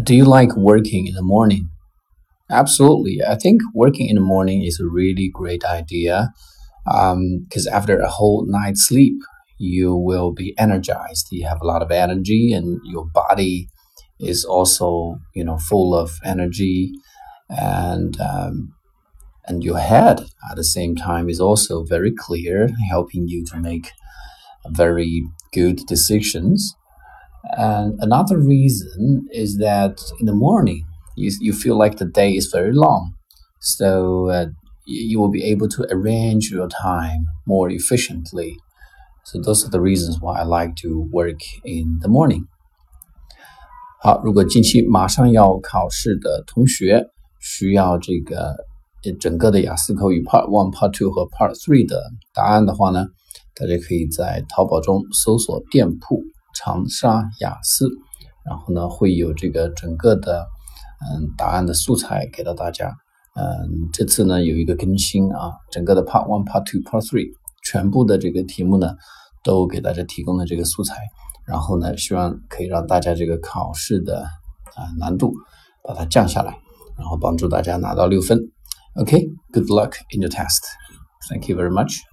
Do you like working in the morning? Absolutely. I think working in the morning is a really great idea because um, after a whole night's sleep, you will be energized. You have a lot of energy, and your body is also, you know, full of energy, and um, and your head at the same time is also very clear, helping you to make very good decisions. And another reason is that in the morning, you, you feel like the day is very long. So uh, you will be able to arrange your time more efficiently. So those are the reasons why I like to work in the morning. 好，如果近期马上要考试的同学需要这个整个的雅思口语 Part One、Part Two 和 Part Three 的答案的话呢，大家可以在淘宝中搜索店铺“ 长沙雅思”，然后呢会有这个整个的嗯答案的素材给到大家。嗯，这次呢有一个更新啊，整个的 Part One、Part Two、Part Three 全部的这个题目呢都给大家提供了这个素材，然后呢希望可以让大家这个考试的啊难度把它降下来，然后帮助大家拿到六分。OK，Good luck in the test. Thank you very much.